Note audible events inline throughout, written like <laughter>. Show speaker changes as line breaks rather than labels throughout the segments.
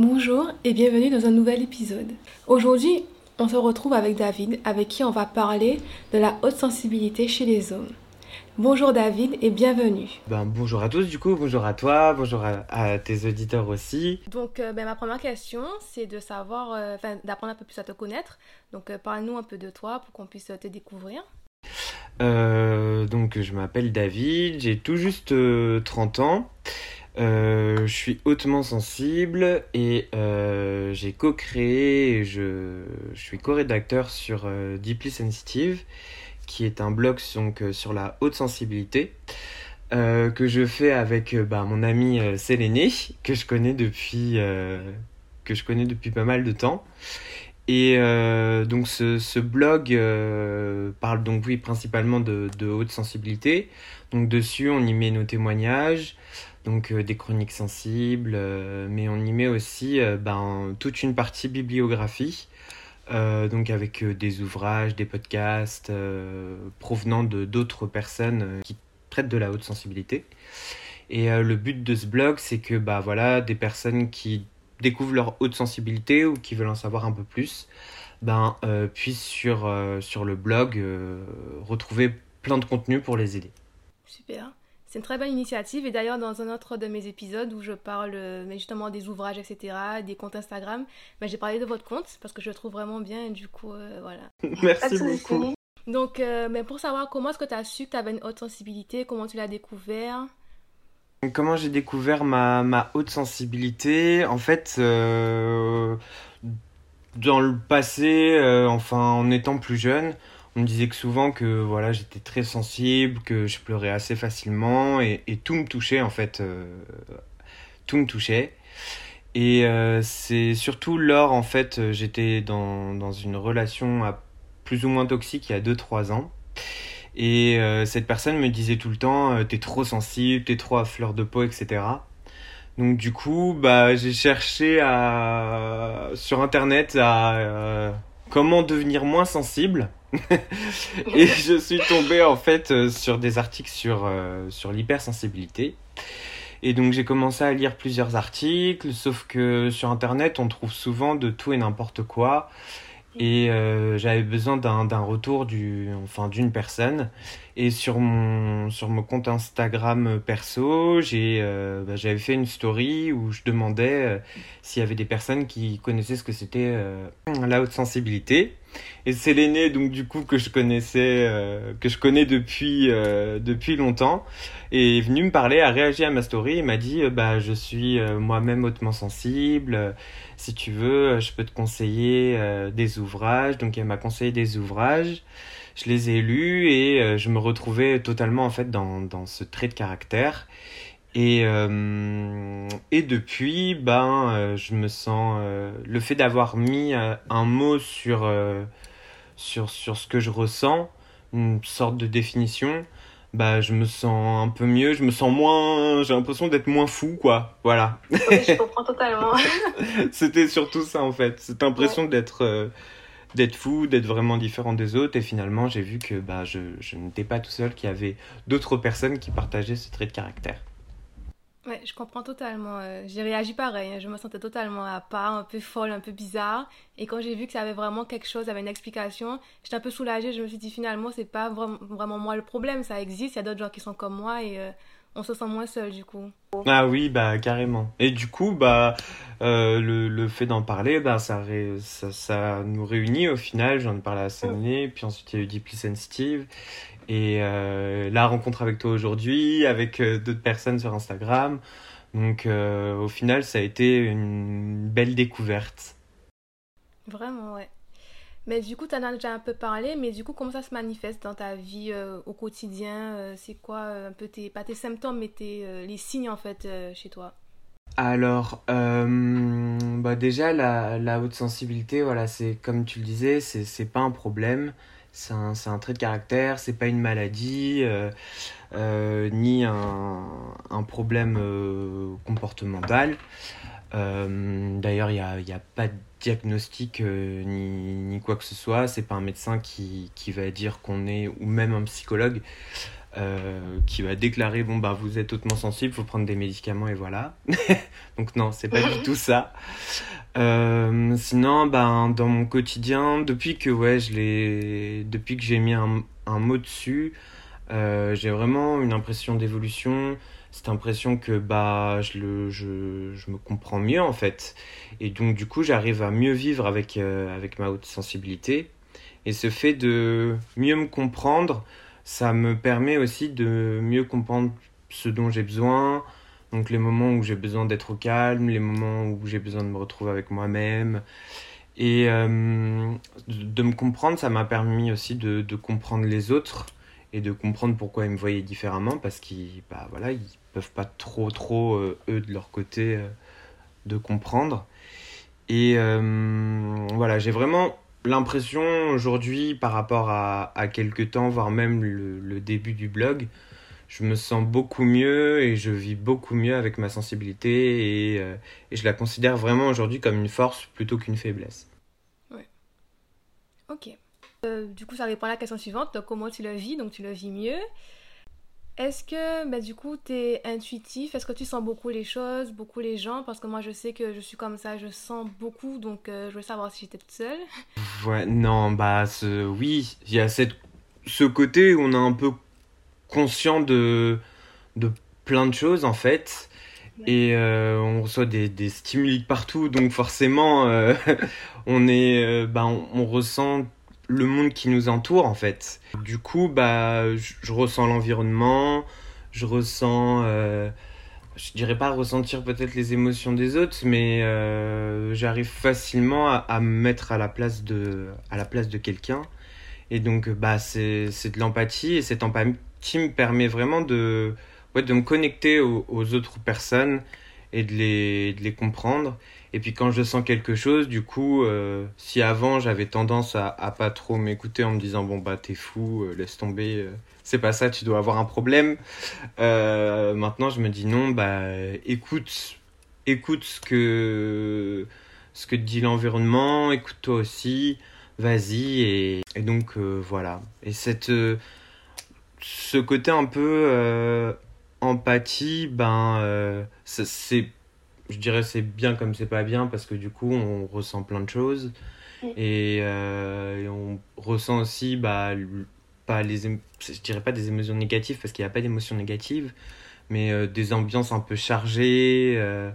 Bonjour et bienvenue dans un nouvel épisode. Aujourd'hui, on se retrouve avec David, avec qui on va parler de la haute sensibilité chez les hommes. Bonjour David et bienvenue.
Ben, bonjour à tous du coup, bonjour à toi, bonjour à, tes auditeurs aussi.
Donc euh, ben, ma première question c'est de savoir, euh, enfin d'apprendre un peu plus à te connaître. Donc euh, parle-nous un peu de toi pour qu'on puisse te découvrir.
donc je m'appelle David, j'ai tout juste 30 ans. Je suis hautement sensible et j'ai co-créé, je, je suis co-rédacteur sur Deeply Sensitive qui est un blog donc, euh, sur la haute sensibilité. Euh, que je fais avec euh, bah, mon ami Séléné, que je connais depuis que je connais depuis pas mal de temps. Et donc ce, blog parle donc oui principalement de, haute sensibilité. Donc dessus on y met nos témoignages, donc des chroniques sensibles, mais on y met aussi ben, toute une partie bibliographie euh, donc avec euh, des ouvrages, des podcasts euh, provenant de d'autres personnes qui traitent de la haute sensibilité. Et le but de ce blog, c'est que bah voilà, des personnes qui découvrent leur haute sensibilité ou qui veulent en savoir un peu plus, ben puissent sur sur le blog retrouver plein de contenu pour les aider.
Super. C'est une très bonne initiative et d'ailleurs dans un autre de mes épisodes où je parle mais justement des ouvrages, etc., des comptes Instagram, ben, j'ai parlé de votre compte parce que je le trouve vraiment bien et du coup, euh, voilà. <laughs>
Merci beaucoup.
Donc, euh, mais pour savoir comment est-ce que tu as su que tu avais une haute sensibilité, comment tu l'as découvert?
Comment j'ai découvert ma, ma, haute sensibilité? En fait, euh, dans le passé, enfin en étant plus jeune, on me disait que souvent que voilà j'étais très sensible, que je pleurais assez facilement et, tout me touchait en fait, euh, tout me touchait. Et euh, c'est surtout lors en fait j'étais dans, dans, une relation à plus ou moins toxique il y a 2-3 ans. Et euh, cette personne me disait tout le temps t'es trop sensible, t'es trop à fleur de peau, etc. Donc du coup, bah j'ai cherché à sur internet à comment devenir moins sensible. <laughs> et je suis tombé en fait euh, sur des articles sur, euh, sur l'hypersensibilité. Et donc j'ai commencé à lire plusieurs articles, sauf que sur Internet on trouve souvent de tout et n'importe quoi. Et euh, j'avais besoin d'un retour du, enfin, d'une personne. Et sur mon, sur mon compte Instagram perso, j'ai, euh, bah, j'avais fait une story où je demandais euh, s'il y avait des personnes qui connaissaient ce que c'était la haute sensibilité. Et c'est l'aîné, donc du coup, que je connaissais, que je connais depuis, depuis longtemps, est venu me parler, a réagi à ma story et m'a dit, bah, je suis moi-même hautement sensible si tu veux, euh, je peux te conseiller euh, des ouvrages. Donc elle m'a conseillé des ouvrages, je les ai lus et euh, je me retrouvais totalement en fait dans, dans ce trait de caractère. Et, et depuis, ben, je me sens le fait d'avoir mis un mot sur, sur, sur ce que je ressens, une sorte de définition, bah je me sens un peu mieux, je me sens moins, j'ai l'impression d'être moins fou quoi, voilà.
Oui, je comprends totalement. <laughs>
C'était surtout ça en fait, cette impression d'être euh, d'être fou, d'être vraiment différent des autres et finalement j'ai vu que bah je, je n'étais pas tout seul, qu'il y avait d'autres personnes qui partageaient ce trait de caractère.
Ouais, je comprends totalement. Euh, j'ai réagi pareil. Hein. Je me sentais totalement à part, un peu folle, un peu bizarre. Et quand j'ai vu que ça avait vraiment quelque chose, avait une explication, j'étais un peu soulagée. Je me suis dit finalement, c'est pas vraiment, moi le problème. Ça existe. Il y a d'autres gens qui sont comme moi et euh, on se sent moins seul du coup.
Ah oui, bah carrément. Et du coup, bah euh, le, le, fait d'en parler, bah ça, ça, ça, nous réunit au final. J'en ai parlé à Séné, puis ensuite il y a eu Deeply Sensitive. Et euh, la rencontre avec toi aujourd'hui, avec euh, d'autres personnes sur Instagram. Donc au final, ça a été une belle découverte.
Vraiment, ouais. Mais du coup, tu en as déjà un peu parlé, mais du coup, comment ça se manifeste dans ta vie au quotidien C'est quoi un peu tes, pas tes symptômes, mais tes, les signes en fait chez toi?
Alors, bah déjà, la, haute sensibilité, voilà, c'est comme tu le disais, c'est pas un problème c'est un, un, trait de caractère, c'est pas une maladie, euh, euh, ni un, un problème euh, comportemental. D'ailleurs, il n'y a, y a, pas diagnostic ni, ni, quoi que ce soit. C'est pas un médecin qui, qui va dire qu'on est, ou même un psychologue, qui va déclarer bon bah vous êtes hautement sensible, faut prendre des médicaments et voilà. <laughs> Donc non, c'est pas du <laughs> tout ça. sinon, ben dans mon quotidien, depuis que ouais je l'ai, depuis que j'ai mis un, un mot dessus, j'ai vraiment une impression d'évolution cette impression que bah je, le, je, je, me comprends mieux en fait. Et donc du coup j'arrive à mieux vivre avec, euh, avec ma haute sensibilité. Et ce fait de mieux me comprendre, ça me permet aussi de mieux comprendre ce dont j'ai besoin. Donc les moments où j'ai besoin d'être au calme, les moments où j'ai besoin de me retrouver avec moi-même. Et euh, de me comprendre, ça m'a permis aussi de, de comprendre les autres et de comprendre pourquoi ils me voyaient différemment parce qu'ils bah, voilà, ils peuvent pas trop, trop, euh, eux, de leur côté, euh, de comprendre. Et euh, voilà, j'ai vraiment l'impression aujourd'hui, par rapport à, à quelques temps, voire même le, début du blog, je me sens beaucoup mieux et je vis beaucoup mieux avec ma sensibilité et, et je la considère vraiment aujourd'hui comme une force plutôt qu'une faiblesse.
Ouais. Ok. Du coup, ça répond à la question suivante. comment tu le vis? Donc, tu le vis mieux. Est-ce que bah, du coup tu es intuitif? Est-ce que tu sens beaucoup les choses, beaucoup les gens? Parce que moi je sais que je suis comme ça, je sens beaucoup, donc euh, je veux savoir si j'étais toute seule. <laughs>
Ouais, non, bah oui, il y a cette... ce côté où on est un peu conscient de, de plein de choses en fait. Et euh, on reçoit des, des stimuli partout, donc forcément euh, <laughs> on, est, bah, on ressent le monde qui nous entoure en fait. Du coup, bah, je, ressens l'environnement, je ressens, euh, je dirais pas ressentir peut-être les émotions des autres, mais euh, j'arrive facilement à, me mettre à la place de, à la place de quelqu'un. Et donc, bah, c'est, de l'empathie et cette empathie me permet vraiment de, ouais, de me connecter aux, aux autres personnes et de les, de les comprendre. Et puis quand je sens quelque chose, du coup, euh, si avant j'avais tendance à, pas trop m'écouter en me disant bon bah t'es fou, euh, laisse tomber, euh, c'est pas ça, tu dois avoir un problème. maintenant je me dis non, bah écoute, écoute ce que ce que dit l'environnement, écoute toi aussi, vas-y et, et donc voilà. Et cette ce côté un peu empathie, ben c'est je dirais c'est bien comme c'est pas bien parce que du coup on ressent plein de choses. Et, euh, et, on ressent aussi bah pas les je dirais pas des émotions négatives parce qu'il n'y a pas d'émotions négatives mais euh, des ambiances un peu chargées euh,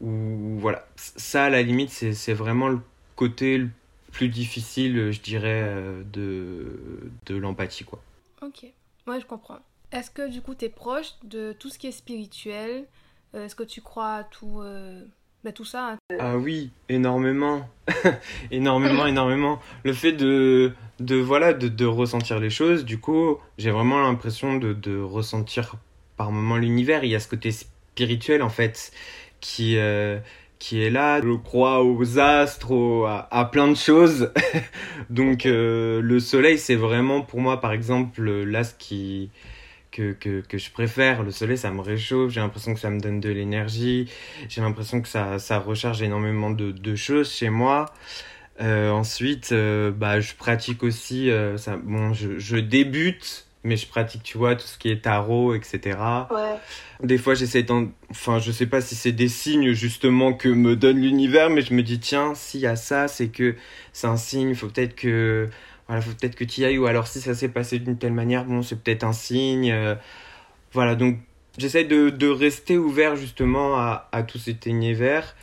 ou voilà. Ça à la limite c'est vraiment le côté le plus difficile je dirais de de l'empathie quoi.
Ok. Ouais je comprends. Est-ce que du coup tu es proche de tout ce qui est spirituel est-ce que tu crois à tout, euh, bah, tout ça hein
Ah oui, énormément. <laughs> énormément, énormément. Le fait de, de, voilà, de, de ressentir les choses, du coup, j'ai vraiment l'impression de, de ressentir par moments l'univers. Il y a ce côté spirituel, en fait, qui... Euh, qui est là. Je crois aux astres, à, plein de choses. <laughs> Donc le soleil, c'est vraiment pour moi, par exemple, l'astre qui, que, que, que, je préfère. Le soleil, ça me réchauffe, j'ai l'impression que ça me donne de l'énergie, j'ai l'impression que ça, ça recharge énormément de, de choses chez moi. Euh, ensuite, euh, bah, je pratique aussi, euh, ça, bon, je, je, débute, mais je pratique, tu vois, tout ce qui est tarot, etc.
Ouais.
Des fois, j'essaie d'en... Enfin, je sais pas si c'est des signes, justement, que me donne l'univers, mais je me dis, tiens, s'il y a ça, c'est que c'est un signe, il faut peut-être que voilà, faut peut-être que tu y ailles, ou alors si ça s'est passé d'une telle manière, bon, c'est peut-être un signe. Euh, voilà, donc j'essaie de, de, rester ouvert justement à, à tout cet univers.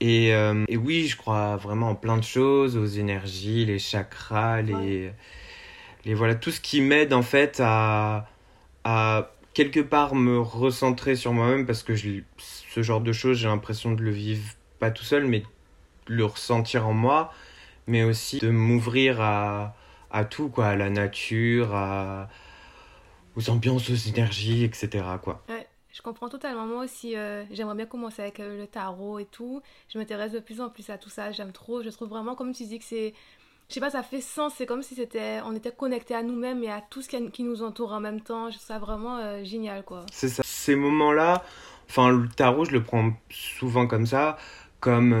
Et, euh, et, oui, je crois vraiment en plein de choses, aux énergies, les chakras, les, les voilà, tout ce qui m'aide en fait à, à quelque part me recentrer sur moi-même parce que je, ce genre de choses, j'ai l'impression de le vivre pas tout seul, mais de le ressentir en moi, mais aussi de m'ouvrir à, à tout, quoi, à la nature, à... aux ambiances, aux énergies, etc. Quoi.
Ouais, je comprends totalement. Moi aussi, euh, j'aimerais bien commencer avec euh, le tarot et tout. Je m'intéresse de plus en plus à tout ça. J'aime trop. Je trouve vraiment, comme tu dis, que c'est. Je sais pas, ça fait sens. C'est comme si c'était, on était connecté à nous-mêmes et à tout ce qui, nous entoure en même temps. Je trouve ça vraiment euh, génial, quoi.
C'est ça. Ces moments-là, enfin, le tarot, je le prends souvent comme ça, comme,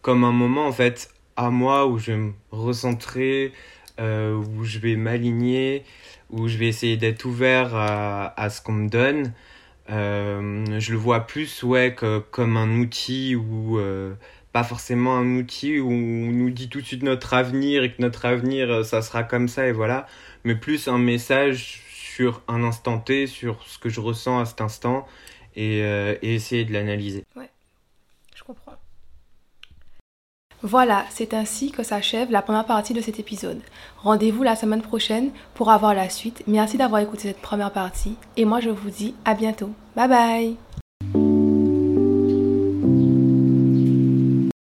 comme un moment, en fait, à moi où je vais me recentrer, où je vais m'aligner, où je vais essayer d'être ouvert à, à ce qu'on me donne. je le vois plus ouais, que, comme un outil ou pas forcément un outil où on nous dit tout de suite notre avenir et que notre avenir ça sera comme ça et voilà, mais plus un message sur un instant T, sur ce que je ressens à cet instant et, euh, et essayer de l'analyser.
Ouais, je comprends. Voilà, c'est ainsi que s'achève la première partie de cet épisode. Rendez-vous la semaine prochaine pour avoir la suite. Merci d'avoir écouté cette première partie et moi je vous dis à bientôt. Bye bye